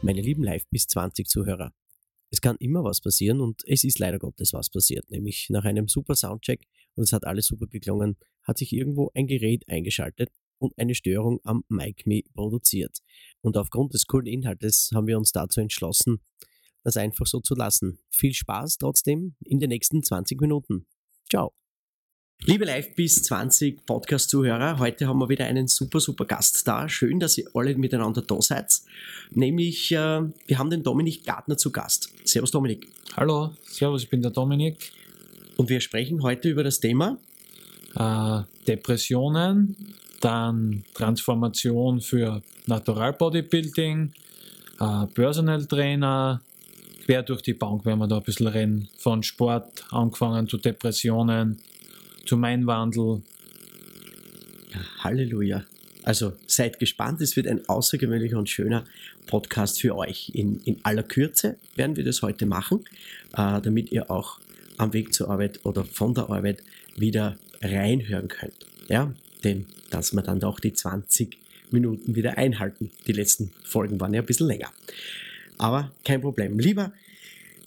Meine lieben Live bis 20 Zuhörer. Es kann immer was passieren und es ist leider Gottes was passiert. Nämlich nach einem super Soundcheck und es hat alles super geklungen, hat sich irgendwo ein Gerät eingeschaltet und eine Störung am MicMe produziert. Und aufgrund des coolen Inhaltes haben wir uns dazu entschlossen, das einfach so zu lassen. Viel Spaß trotzdem in den nächsten 20 Minuten. Ciao. Liebe Live bis 20 Podcast-Zuhörer, heute haben wir wieder einen super, super Gast da. Schön, dass ihr alle miteinander da seid. Nämlich, äh, wir haben den Dominik Gartner zu Gast. Servus Dominik. Hallo, servus, ich bin der Dominik. Und wir sprechen heute über das Thema äh, Depressionen, dann Transformation für Natural Bodybuilding, äh, Personal Trainer, quer durch die Bank werden wir da ein bisschen reden. Von Sport angefangen zu Depressionen, zu Meinwandel. Ja, Halleluja. Also seid gespannt, es wird ein außergewöhnlicher und schöner Podcast für euch. In, in aller Kürze werden wir das heute machen, äh, damit ihr auch am Weg zur Arbeit oder von der Arbeit wieder reinhören könnt. Ja, denn dass wir dann auch die 20 Minuten wieder einhalten. Die letzten Folgen waren ja ein bisschen länger. Aber kein Problem. Lieber,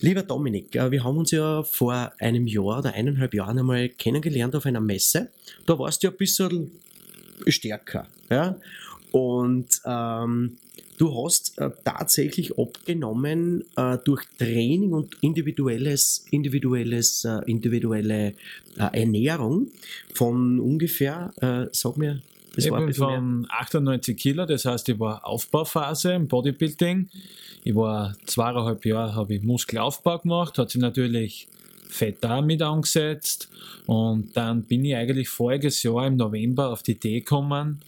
lieber Dominik, äh, wir haben uns ja vor einem Jahr oder eineinhalb Jahren einmal kennengelernt auf einer Messe. Da warst du ja ein bisschen stärker. Ja? Und ähm, du hast äh, tatsächlich abgenommen äh, durch Training und individuelles, individuelles, äh, individuelle äh, Ernährung von ungefähr, äh, sag mir, das ich war bin von 98 Kilo, das heißt, ich war Aufbauphase im Bodybuilding. Ich war zweieinhalb Jahre, habe ich Muskelaufbau gemacht, hat sich natürlich Fett da mit angesetzt und dann bin ich eigentlich voriges Jahr im November auf die Idee gekommen,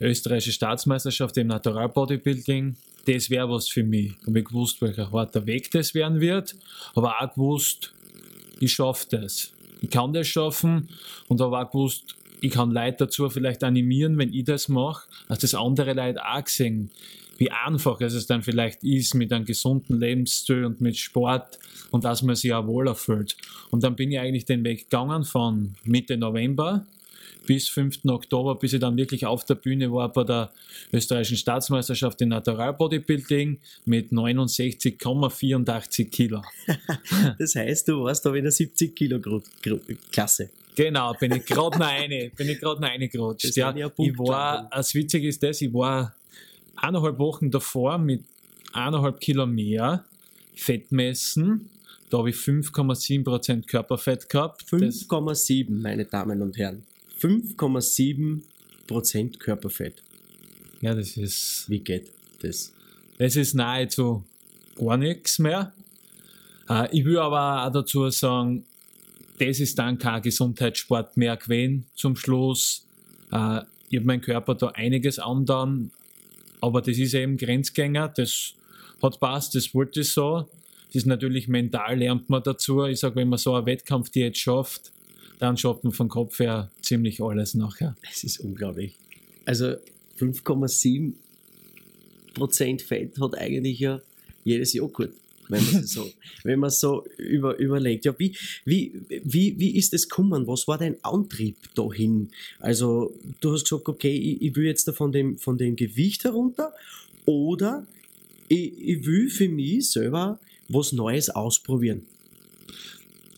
österreichische Staatsmeisterschaft im Natural Bodybuilding, das wäre was für mich. Ich habe gewusst, welcher harter Weg das werden wird, aber auch gewusst, ich schaffe das. Ich kann das schaffen und habe auch gewusst, ich kann Leute dazu vielleicht animieren, wenn ich das mache, dass das andere Leute auch gesehen, wie einfach es dann vielleicht ist mit einem gesunden Lebensstil und mit Sport und dass man sich auch wohler fühlt. Und dann bin ich eigentlich den Weg gegangen von Mitte November bis 5. Oktober, bis ich dann wirklich auf der Bühne war bei der österreichischen Staatsmeisterschaft in Natural Bodybuilding mit 69,84 Kilo. das heißt, du warst da in der 70 Kilo Klasse. Genau, bin ich gerade noch eine, bin ich gerade noch reingerutscht. Ja, ich war, das Witzige ist das, ich war eineinhalb Wochen davor mit eineinhalb Kilo mehr Fett messen. Da habe ich 5,7% Körperfett gehabt. 5,7, meine Damen und Herren. 5,7% Körperfett. Ja, das ist. Wie geht das? Das ist nahezu gar nichts mehr. Äh, ich will aber auch dazu sagen, das ist dann kein Gesundheitssport mehr gewesen zum Schluss. Äh, ich habe meinen Körper da einiges andern, aber das ist eben Grenzgänger, das hat passt, das wollte ich so. Das ist natürlich mental, lernt man dazu. Ich sage, wenn man so einen Wettkampf jetzt schafft, dann schafft man vom Kopf her ziemlich alles nachher. Das ist unglaublich. Also 5,7 Prozent Fett hat eigentlich ja jedes Joghurt wenn man so, wenn man so über, überlegt. Ja, wie, wie, wie, wie ist es gekommen? Was war dein Antrieb dahin? Also, du hast gesagt, okay, ich, ich will jetzt da von dem, von dem Gewicht herunter oder ich, ich will für mich selber was Neues ausprobieren.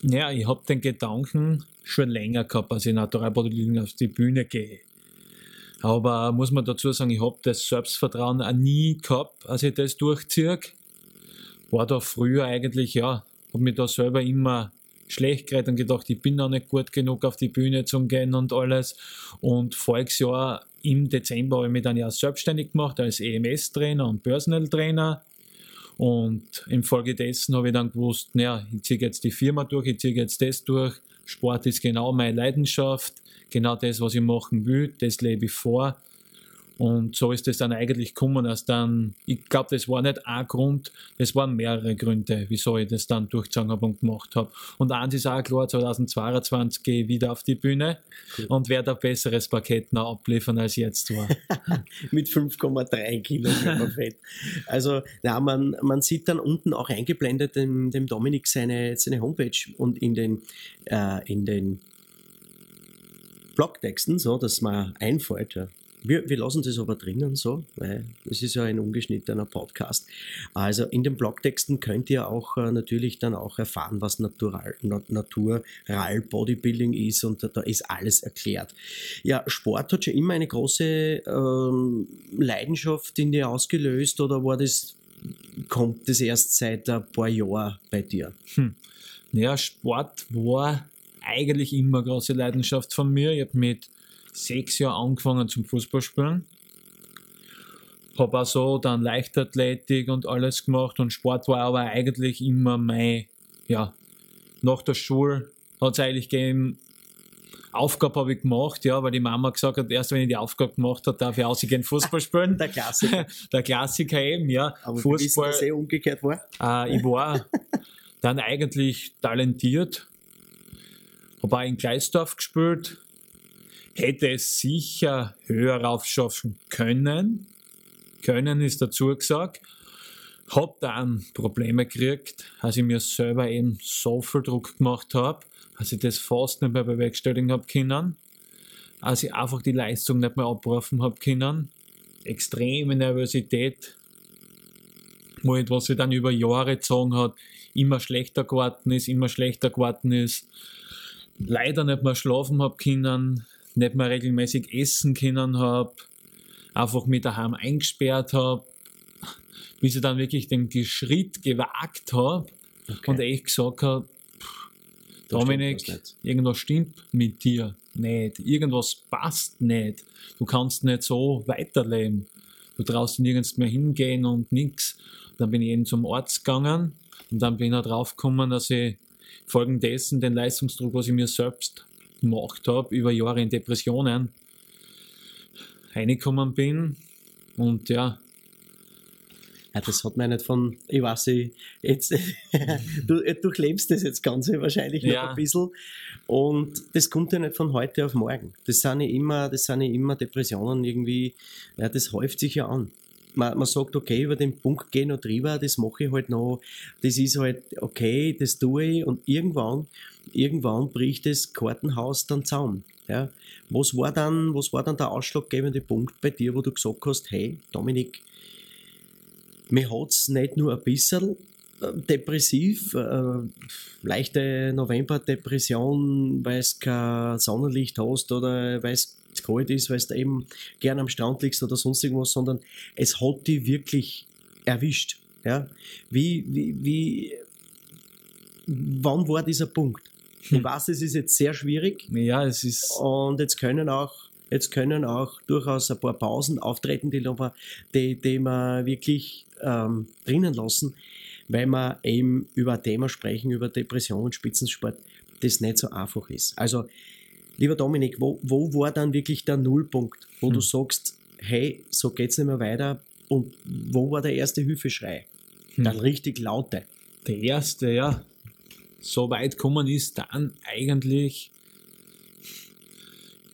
Ja, ich habe den Gedanken schon länger gehabt, als ich Naturalbodybuilding auf die Bühne gehe. Aber muss man dazu sagen, ich habe das Selbstvertrauen auch nie gehabt, als ich das durchziehe war da früher eigentlich, ja, habe mich da selber immer schlecht geredet und gedacht, ich bin noch nicht gut genug auf die Bühne zum Gehen und alles. Und voriges im Dezember habe ich mich dann ja selbstständig gemacht als EMS-Trainer und Personal-Trainer. Und infolgedessen habe ich dann gewusst, naja, ich ziehe jetzt die Firma durch, ich ziehe jetzt das durch. Sport ist genau meine Leidenschaft, genau das, was ich machen will, das lebe ich vor. Und so ist es dann eigentlich gekommen, dass dann, ich glaube, das war nicht ein Grund, es waren mehrere Gründe, wieso ich das dann durchgezogen habe und gemacht habe. Und eins ist auch klar, 2022 gehe ich wieder auf die Bühne cool. und werde ein besseres Paket noch abliefern, als jetzt war. Mit 5,3 Kilo Fett. Also, ja, man, man sieht dann unten auch eingeblendet dem, dem Dominik seine, seine Homepage und in den, äh, in den Blogtexten, so dass man einfällt, ja, wir, wir lassen das aber drinnen so, weil es ist ja ein ungeschnittener Podcast. Also in den Blogtexten könnt ihr auch äh, natürlich dann auch erfahren, was Natural, Natural Bodybuilding ist und da, ist alles erklärt. Ja, Sport hat schon immer eine große ähm, Leidenschaft in dir ausgelöst oder war das, kommt das erst seit ein paar Jahren bei dir? Hm. Ja, Sport war eigentlich immer eine große Leidenschaft von mir. Ich habe mit sechs Jahren angefangen zum Fußballspielen. Habe auch so dann Leichtathletik und alles gemacht und Sport war aber eigentlich immer mein, ja, nach der Schule hat es eigentlich gegeben, Aufgabe habe ich gemacht, ja, weil die Mama gesagt hat, erst wenn ich die Aufgabe gemacht habe, darf ich ausgehen Fußball spielen. Der Klassiker. Der Klassiker eben, ja. Aber Fußball. Wissen, dass eh umgekehrt war? Äh, ich war dann eigentlich talentiert. Habe auch in Gleisdorf gespielt, hätte es sicher höher raufschaffen können. Können ist dazu gesagt. Hab dann Probleme gekriegt, als ich mir selber eben so viel Druck gemacht habe, als ich das fast nicht mehr bewerkstelligen habe können, als ich einfach die Leistung nicht mehr abrufen habe können. Extreme Nervosität, wo etwas sich dann über Jahre gezogen hat, immer schlechter geworden ist, immer schlechter geworden ist, leider nicht mehr schlafen habe können, nicht mehr regelmäßig essen können habe, einfach mit daheim eingesperrt habe, bis ich dann wirklich den Schritt gewagt habe okay. und echt gesagt habe, Dominik, irgendwas stimmt mit dir nicht, irgendwas passt nicht, du kannst nicht so weiterleben, du traust nirgends mehr hingehen und nichts. Dann bin ich eben zum Arzt gegangen und dann bin ich drauf gekommen, dass ich folgendessen den Leistungsdruck, was ich mir selbst gemacht habe, über Jahre in Depressionen reingekommen bin. Und ja. Ja, das hat man nicht von, ich weiß nicht, jetzt, du durchlebst das jetzt ganz wahrscheinlich noch ja. ein bisschen. Und das kommt ja nicht von heute auf morgen. Das sind ja immer, das sind ja immer Depressionen irgendwie, ja, das häuft sich ja an man, man sagt, okay, über den Punkt gehe ich noch drüber, das mache ich halt noch, das ist halt okay, das tue ich und irgendwann, irgendwann bricht das Kartenhaus dann zusammen. Ja. Was war dann, was war dann der ausschlaggebende Punkt bei dir, wo du gesagt hast, hey, Dominik, mir hat es nicht nur ein bisschen äh, depressiv, äh, leichte Novemberdepression, weil es kein Sonnenlicht hast oder weil es es kalt ist, weil du eben gern am Strand liegst oder sonst irgendwas, sondern es hat die wirklich erwischt. Ja? Wie, wie, wie, wann war dieser Punkt? Ich hm. weiß, es ist jetzt sehr schwierig. Ja, es ist. Und jetzt können auch, jetzt können auch durchaus ein paar Pausen auftreten, die, die, die wir wirklich ähm, drinnen lassen, weil wir eben über ein Thema sprechen, über Depression und Spitzensport, das nicht so einfach ist. Also Lieber Dominik, wo, wo war dann wirklich der Nullpunkt, wo hm. du sagst, hey, so geht's nicht mehr weiter? Und wo war der erste Hilfeschrei? Hm. Der richtig laute. Der erste, ja. So weit kommen ist dann eigentlich,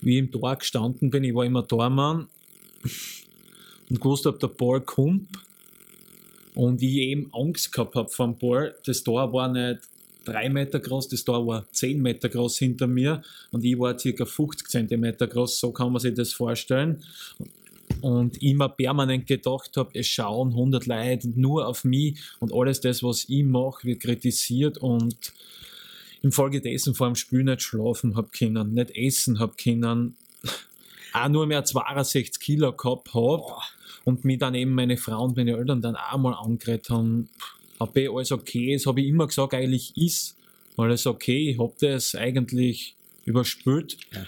wie im Tor gestanden bin, ich war immer Tormann und gewusst habe, der Ball kommt und ich eben Angst gehabt habe vom Ball. Das Tor war nicht drei Meter groß, das Tor war zehn Meter groß hinter mir und ich war circa 50 Zentimeter groß, so kann man sich das vorstellen. Und immer permanent gedacht habe, es schauen 100 Leute nur auf mich und alles das, was ich mache, wird kritisiert und infolgedessen vor dem Spiel nicht schlafen habe können, nicht essen habe können, auch nur mehr 62 Kilo gehabt habe und mich dann eben meine Frau und meine Eltern dann auch mal angeredet haben, ob eh alles okay ist, habe ich immer gesagt, eigentlich ist alles okay. Ich habe das eigentlich überspült. Ja.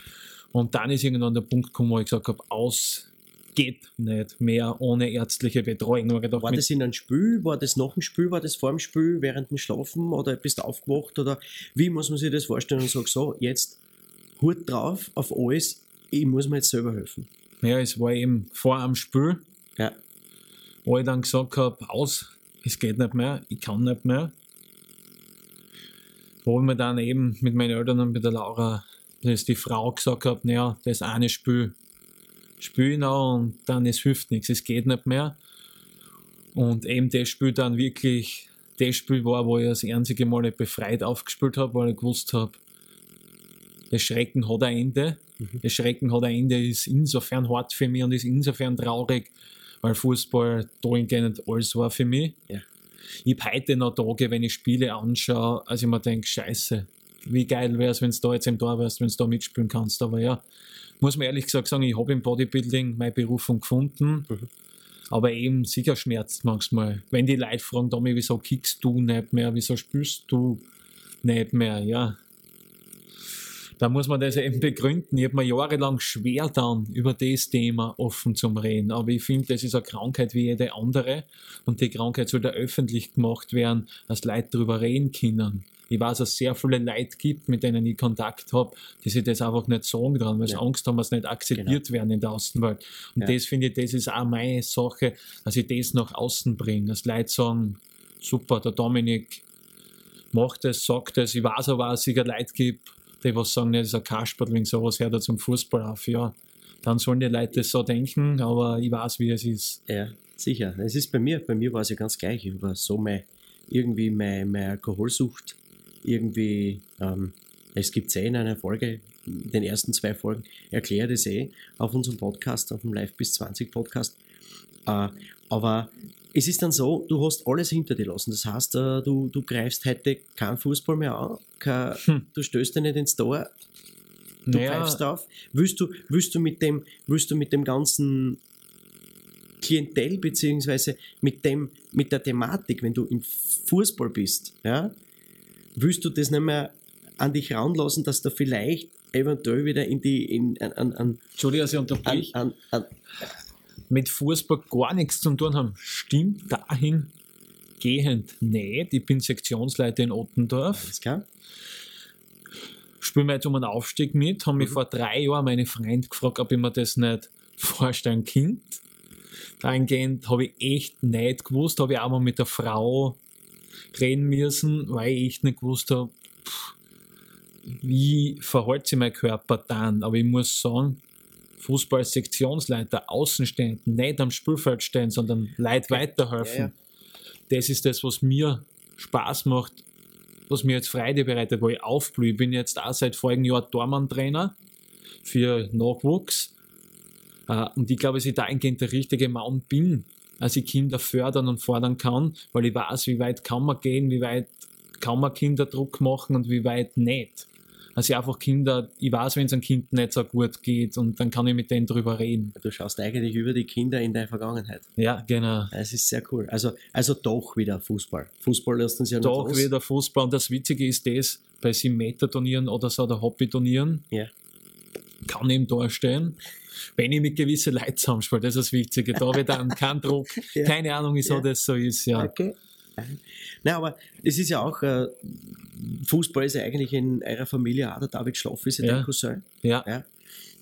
Und dann ist irgendwann der Punkt gekommen, wo ich gesagt habe, aus geht nicht mehr ohne ärztliche Betreuung. War das in einem Spiel? War das nach dem Spiel? War das vor dem Spiel, während dem Schlafen? Oder bist du aufgewacht? Oder wie muss man sich das vorstellen und sagen, so, jetzt Hut drauf auf alles, ich muss mir jetzt selber helfen? Ja, es war eben vor am Spiel, Ja. wo ich dann gesagt habe, aus, es geht nicht mehr, ich kann nicht mehr. Wo ich mir dann eben mit meinen Eltern und mit der Laura, das ist die Frau, gesagt habe, naja, das eine Spiel, spiel ich noch und dann es hilft nichts, es geht nicht mehr. Und eben das Spiel dann wirklich das Spiel war, wo ich das einzige Mal nicht befreit aufgespielt habe, weil ich gewusst habe, das Schrecken hat ein Ende. Mhm. Das Schrecken hat ein Ende, ist insofern hart für mich und ist insofern traurig, weil Fußball dahingehend alles war für mich. Ja. Ich habe heute noch Tage, wenn ich Spiele anschaue, als ich mir denke, scheiße, wie geil wäre es, wenn du da jetzt im Tor wärst, wenn du da mitspielen kannst. Aber ja, muss man ehrlich gesagt sagen, ich habe im Bodybuilding meine Berufung gefunden. Mhm. Aber eben sicher schmerzt manchmal. Wenn die Leute fragen, Tommy, wieso kickst du nicht mehr, wieso spielst du nicht mehr, ja. Da muss man das eben begründen. Ich habe mir jahrelang schwer dann über das Thema offen zum Reden. Aber ich finde, das ist eine Krankheit wie jede andere. Und die Krankheit sollte öffentlich gemacht werden, dass Leute darüber reden können. Ich weiß, dass es sehr viele Leute gibt, mit denen ich Kontakt habe, die sich das einfach nicht sagen dran, weil sie Ja. Angst haben, dass sie nicht akzeptiert werden in der Außenwelt. Und Ja. das finde ich, das ist auch meine Sache, dass ich das nach außen bringe. Dass Leute sagen, super, der Dominik macht es, sagt es. Ich weiß aber auch, dass es sicher Leute gibt, die was sagen, ist ein Kasperling, sowas hört er zum Fußball auf. Ja, dann sollen die Leute so denken, aber ich weiß, wie es ist. Ja, sicher. Es ist bei mir, bei mir war es ja ganz gleich. Ich war so mein, irgendwie meine, meine Alkoholsucht, irgendwie, ähm, es gibt eh in einer Folge, in den ersten zwei Folgen, erkläre das eh auf unserem Podcast, auf dem Live bis 20 Podcast. Äh, aber es ist dann so, du hast alles hinter dir lassen. Das heißt, äh, du, du greifst heute keinen Fußball mehr an, kein, Hm. du stößt dich nicht ins Tor, du Naja, greifst auf. Willst du, willst du mit dem, willst du mit dem ganzen Klientel beziehungsweise mit dem, mit der Thematik, wenn du im Fußball bist, ja, willst du das nicht mehr an dich ranlassen, dass du vielleicht eventuell wieder in die, in, an, an, an, Entschuldigung, dass ich an, unterbrich. an, an mit Fußball gar nichts zu tun haben. Stimmt dahingehend nicht. Ich bin Sektionsleiter in Ottendorf. alles klar? spiele mir jetzt um einen Aufstieg mit, haben mich Mhm. vor drei Jahren meine Freund gefragt, ob ich mir das nicht vorstellen könnte. Dahingehend habe ich echt nicht gewusst, habe ich auch mal mit der Frau reden müssen, weil ich echt nicht gewusst habe, wie verhält sich mein Körper dann. Aber ich muss sagen, Fußball als Sektionsleiter, Außenstehenden, nicht am Spielfeld stehen, sondern Leute weiterhelfen. Ja, ja. Das ist das, was mir Spaß macht, was mir jetzt Freude bereitet, wo ich aufblühe. Ich bin jetzt auch seit vorigen Jahr Tormann-Trainer für Nachwuchs. Äh, Und ich glaube, dass ich dahingehend der richtige Mann bin, als ich Kinder fördern und fordern kann, weil ich weiß, wie weit kann man gehen, wie weit kann man Kinder Druck machen und wie weit nicht. Also einfach Kinder, ich weiß, wenn es einem Kind nicht so gut geht und dann kann ich mit denen drüber reden. Du schaust eigentlich über die Kinder in deine Vergangenheit. Ja, genau. Es ist sehr cool. Also, also doch wieder Fußball. Fußball lässt uns ja nicht Doch los. wieder Fußball. Und das Witzige ist das, bei 7-Meter-Turnieren oder so, oder Hobby-Turnieren, Ja. kann ich im Tor stehen. Wenn ich mit gewissen Leuten zusammenspiele, das ist das Wichtige. Da habe ich dann keinen Druck. Ja. Keine Ahnung, wieso Ja. das so ist. Ja. Okay. Nein, aber es ist ja auch, äh, Fußball ist ja eigentlich in eurer Familie auch der David Schloff, ist ja, Ja. der Cousin, Ja. ja,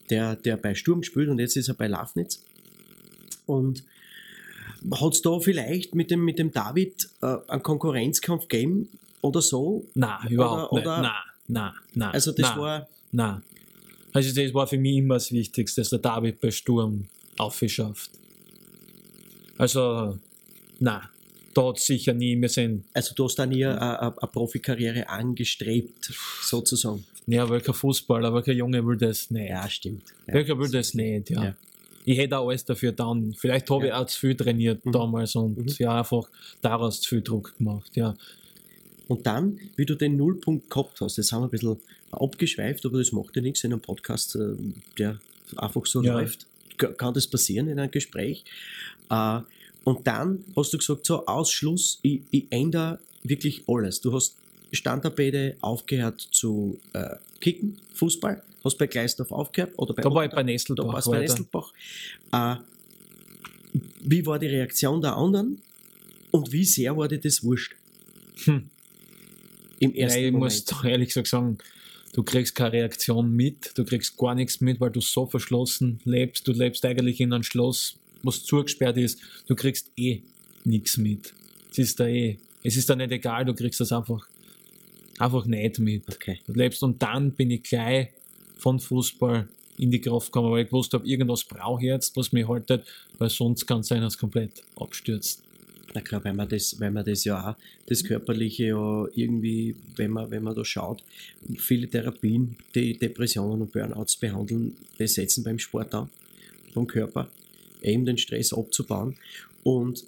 der, der bei Sturm spielt und jetzt ist er bei Lafnitz. Und hat es da vielleicht mit dem, mit dem David äh, einen Konkurrenzkampf gegeben oder so? Nein, überhaupt Oder- nicht. oder- Nein, nein, nein. Also das nein, war, Nein. Also das war für mich immer das Wichtigste, dass der David bei Sturm aufgeschafft. Also, nein. Da hat sicher nie, wir sind, also du hast da nie eine, Profikarriere angestrebt, sozusagen. ja, welcher Fußballer, welcher Junge will das nicht? Ja, stimmt. Ja. Welcher will das nicht, ja. Ja. Ich hätte auch alles dafür dann. Vielleicht habe ich Ja. auch zu viel trainiert Mhm. damals und Mhm. ja, einfach daraus zu viel Druck gemacht, ja. Und dann, wie du den Nullpunkt gehabt hast, das haben wir ein bisschen abgeschweift, aber das macht ja nichts in einem Podcast, äh, der einfach so läuft. Ka- Kann das passieren in einem Gespräch? Und dann hast du gesagt, so Ausschluss, ich, ich ändere wirklich alles. Du hast Standardbäde aufgehört zu äh, kicken, Fußball, hast bei Gleisdorf aufgehört oder bei Da war ich bei da Nestelbach warst du bei weiter. Nestelbach. Äh, wie war die Reaktion der anderen und wie sehr war dir das wurscht? Hm. Im ersten Nein, ich Moment. muss doch ehrlich gesagt sagen, du kriegst keine Reaktion mit, du kriegst gar nichts mit, weil du so verschlossen lebst. Du lebst eigentlich in einem Schloss, was zugesperrt ist. Du kriegst eh nichts mit. Es ist da eh, es ist da nicht egal, du kriegst das einfach, einfach nicht mit. Okay. Du lebst und dann bin ich gleich von Fußball in die Kraft gekommen, weil ich gewusst habe, irgendwas brauche ich jetzt, was mich haltet, weil sonst kann es sein, dass es komplett abstürzt. Na klar, weil man das, weil man das ja auch, das Körperliche ja irgendwie, wenn man, wenn man da schaut, viele Therapien, die Depressionen und Burnouts behandeln, das setzen beim Sport an, vom Körper, eben den Stress abzubauen. Und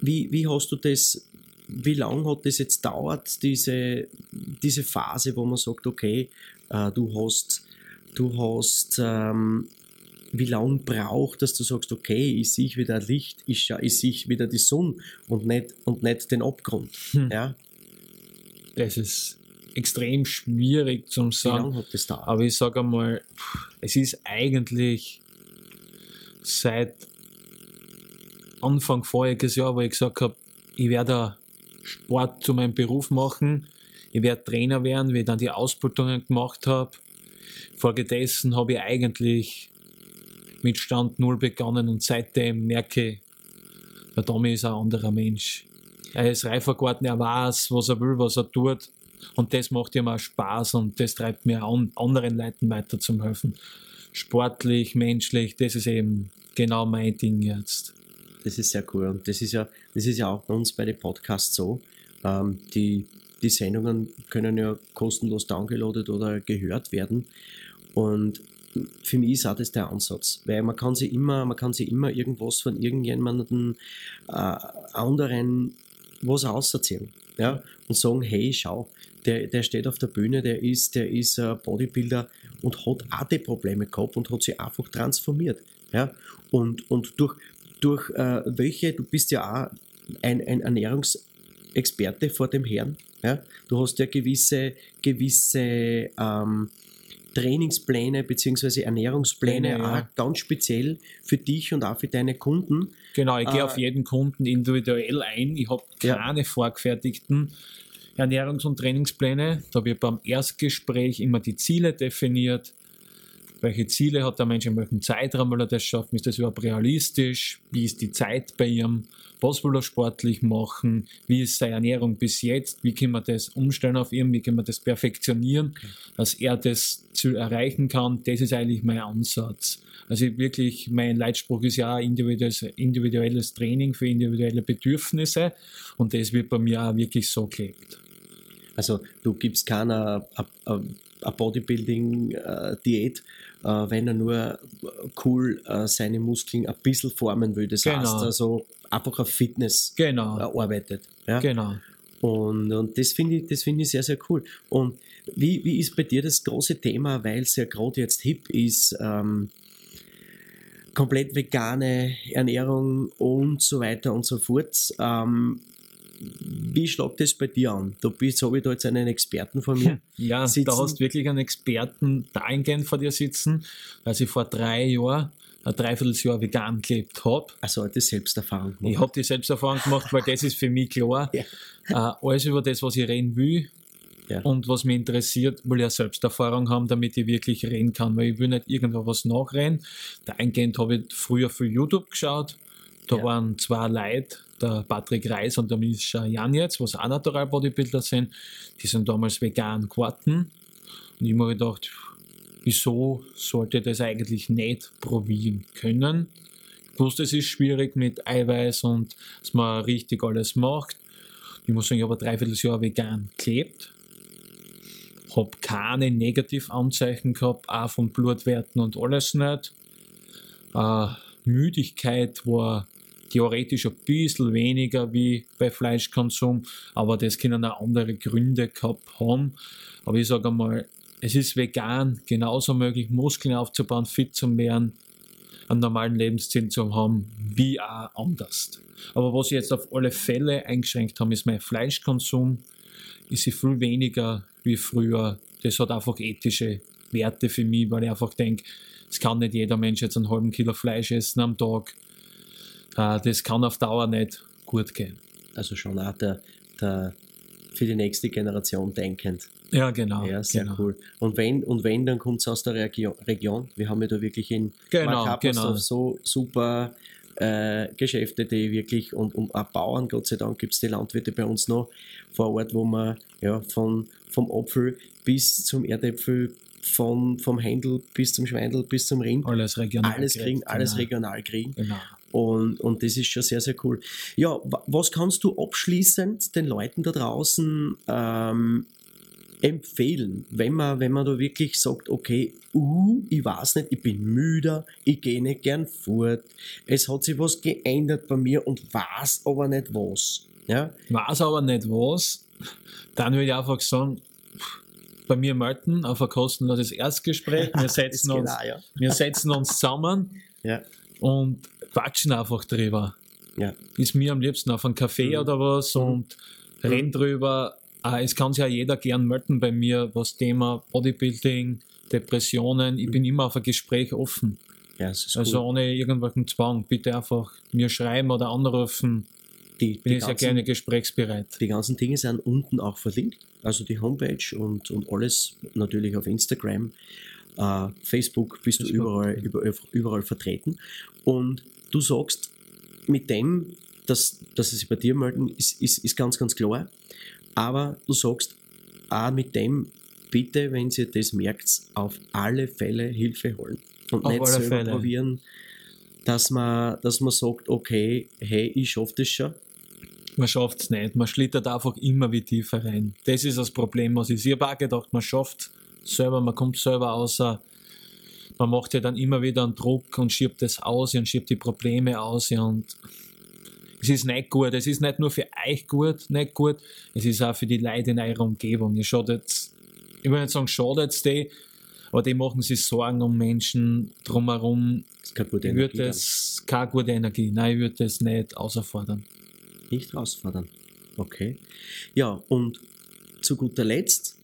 wie, wie hast du das, wie lange hat das jetzt dauert, diese, diese Phase, wo man sagt, okay, äh, du hast, du hast, ähm, wie lange braucht, dass du sagst, okay, ich sehe wieder Licht, ich, ich sehe wieder die Sonne und nicht, und nicht den Abgrund. Hm. Ja? Das ist extrem schwierig zum Wie sagen. lange hat das dauert? Aber ich sage einmal, es ist eigentlich seit Anfang voriges Jahr, wo ich gesagt habe, ich werde Sport zu meinem Beruf machen, ich werde Trainer werden, wie ich dann die Ausbildungen gemacht habe. Folgedessen habe ich eigentlich mit Stand Null begonnen und seitdem merke ich, der Tommy ist ein anderer Mensch. Er ist reifer geworden, er weiß, was er will, was er tut. Und das macht ihm auch Spaß und das treibt mir an, anderen Leuten weiter zum Helfen. Sportlich, menschlich, das ist eben genau mein Ding jetzt. Das ist sehr cool. Und das ist ja, das ist ja auch bei uns bei den Podcasts so. Ähm, die, die Sendungen können ja kostenlos downgeloadet oder gehört werden. Und für mich ist auch das der Ansatz. Weil man kann sich immer, man kann sich immer irgendwas von irgendjemandem äh, anderen was auserzählen. Ja? Und sagen, hey, schau, der, der steht auf der Bühne, der ist, der ist ein Bodybuilder und hat auch die Probleme gehabt und hat sich einfach transformiert. Ja? Und, und durch, durch äh, welche, du bist ja auch ein, ein Ernährungsexperte vor dem Herrn. Ja? Du hast ja gewisse, gewisse ähm, Trainingspläne bzw. Ernährungspläne Pläne, ja. auch ganz speziell für dich und auch für deine Kunden. Genau, ich gehe Äh, auf jeden Kunden individuell ein. Ich habe Ja. keine vorgefertigten Ernährungs- und Trainingspläne. Da wird beim Erstgespräch immer die Ziele definiert. Welche Ziele hat der Mensch, in welchem Zeitraum will er das schaffen? Ist das überhaupt realistisch? Wie ist die Zeit bei ihm? Was will er sportlich machen? Wie ist seine Ernährung bis jetzt? Wie kann man das umstellen auf ihn? Wie kann man das perfektionieren, dass er das zu erreichen kann? Das ist eigentlich mein Ansatz. Also wirklich, mein Leitspruch ist ja individuelles, individuelles Training für individuelle Bedürfnisse und das wird bei mir auch wirklich so gelebt. Also du gibst keiner eine Bodybuilding-Diät, äh, wenn er nur cool äh, seine Muskeln ein bisschen formen will. Das Genau. heißt also einfach auf Fitness Genau, äh, arbeitet. Ja? genau. Und, und das finde ich, das finde ich sehr, sehr cool. Und wie, wie ist bei dir das große Thema, weil es ja gerade jetzt hip ist, ähm, komplett vegane Ernährung und so weiter und so fort. Ähm, wie schlägt das bei dir an? Du bist, habe ich da jetzt einen Experten von mir. Ja, sitzen. da hast du wirklich einen Experten dahingehend vor dir sitzen, weil ich vor drei Jahren ein Dreivierteljahr vegan gelebt habe. Also alte Selbsterfahrung. gemacht. Ich habe die Selbsterfahrung gemacht, weil das ist für mich klar. Ja. Äh, alles über das, was ich reden will Ja. und was mich interessiert, will ich eine Selbsterfahrung haben, damit ich wirklich reden kann, weil ich will nicht irgendwo was nachreden. Dahingehend habe ich früher für YouTube geschaut. Da Ja. waren zwei Leute, der Patrick Reis und der Mischa Janetz, was auch Natural Bodybuilder sind. Die sind damals vegan geworden. Und ich habe mir gedacht, wieso sollte ich das eigentlich nicht probieren können? Ich wusste, es ist schwierig mit Eiweiß und dass man richtig alles macht. Ich muss sagen, ich habe ein Dreivierteljahr vegan gelebt. Habe keine Negativanzeichen gehabt, auch von Blutwerten und alles nicht. Äh, Müdigkeit war theoretisch ein bisschen weniger wie bei Fleischkonsum, aber das können auch andere Gründe gehabt haben. Aber ich sage einmal, es ist vegan genauso möglich, Muskeln aufzubauen, fit zu werden, einen normalen Lebensstil zu haben, wie auch anders. Aber was ich jetzt auf alle Fälle eingeschränkt habe, ist mein Fleischkonsum. Ist sie viel weniger wie früher. Das hat einfach ethische Werte für mich, weil ich einfach denke, es kann nicht jeder Mensch jetzt einen halben Kilo Fleisch essen am Tag. Äh, Das kann auf Dauer nicht gut gehen. Also schon auch der, der für die nächste Generation denkend. Ja, genau. Ja, sehr genau. cool. Und wenn, und wenn, dann kommt es aus der Regio Region. Wir haben ja da wirklich in Genau, genau. so super äh, Geschäfte, die wirklich, und, und auch Bauern, Gott sei Dank gibt es die Landwirte bei uns noch vor Ort, wo man ja, von, vom Apfel bis zum Erdäpfel, von, vom Händel bis zum Schweindel bis zum Rind, Alles regional. alles kriegen, alles genau. regional kriegen. Genau. Und, und das ist schon sehr, sehr cool. Ja, wa- was kannst du abschließend den Leuten da draußen ähm, empfehlen, wenn man, wenn man da wirklich sagt, okay, uh, ich weiß nicht, ich bin müde, ich gehe nicht gern fort, es hat sich was geändert bei mir und weiß aber nicht was. Ja, Weiß aber nicht was. Dann würde ich einfach sagen, bei mir melden auf ein kostenloses Erstgespräch. Wir setzen, uns, geht auch, ja. wir setzen uns zusammen Ja, und quatschen einfach drüber. ja, Ist mir am liebsten auf einen Kaffee Mhm. oder was und reden drüber. Ah, es kann sich ja jeder gern melden bei mir, was Thema Bodybuilding, Depressionen. Ich bin immer auf ein Gespräch offen. ja, Also cool. ohne irgendwelchen Zwang. Bitte einfach mir schreiben oder anrufen. Die, Bin die, ich sehr gerne gesprächsbereit. die ganzen Dinge sind unten auch verlinkt, also die Homepage und, und alles natürlich auf Instagram, äh, Facebook bist du Facebook, überall, ja. überall, überall vertreten. Und du sagst, mit dem, dass, dass sie sich bei dir melden, ist, ist, ist ganz, ganz klar. Aber du sagst, auch mit dem, bitte, wenn ihr das merkt, auf alle Fälle Hilfe holen. Und Auf nicht selber Fälle. probieren, dass man, dass man sagt, okay, hey, ich schaffe das schon. Man schafft es nicht. Man schlittert einfach immer wie tiefer rein. Das ist das Problem, was ist. Ich habe auch gedacht, man schafft selber, man kommt selber außer. Man macht ja dann immer wieder einen Druck und schiebt das aus und schiebt die Probleme aus und es ist nicht gut. Es ist nicht nur für euch gut, nicht gut, es ist auch für die Leute in eurer Umgebung. Es schadet, ich will nicht sagen, schadet die, aber die machen sich Sorgen um Menschen drumherum. Das ist keine gute Ich Energie würde dann. das keine gute Energie, nein, ich würde das nicht außerfordern. nicht herausfordern. Okay. Ja, und zu guter Letzt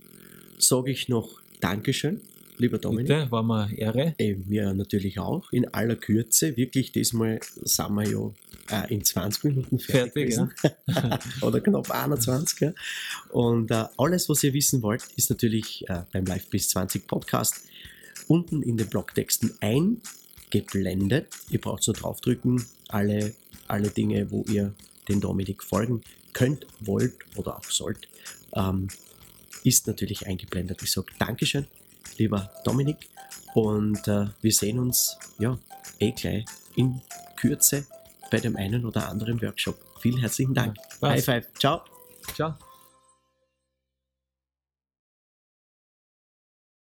sage ich noch Dankeschön, lieber Dominik. Bitte, war mir eine Ehre. Äh, mir natürlich auch, in aller Kürze. Wirklich, diesmal sind wir ja äh, in 20 Minuten fertig, Fertig, gewesen. Oder knapp 21. Ja. Und äh, alles, was ihr wissen wollt, ist natürlich äh, beim Live bis 20 Podcast unten in den Blogtexten eingeblendet. Ihr braucht nur draufdrücken, alle, alle Dinge, wo ihr den Dominik folgen könnt, wollt oder auch sollt, ähm, ist natürlich eingeblendet. Ich sage Dankeschön, lieber Dominik, und äh, wir sehen uns ja eh gleich in Kürze bei dem einen oder anderen Workshop. Vielen herzlichen Dank. Ja, High five. Ciao. Ciao.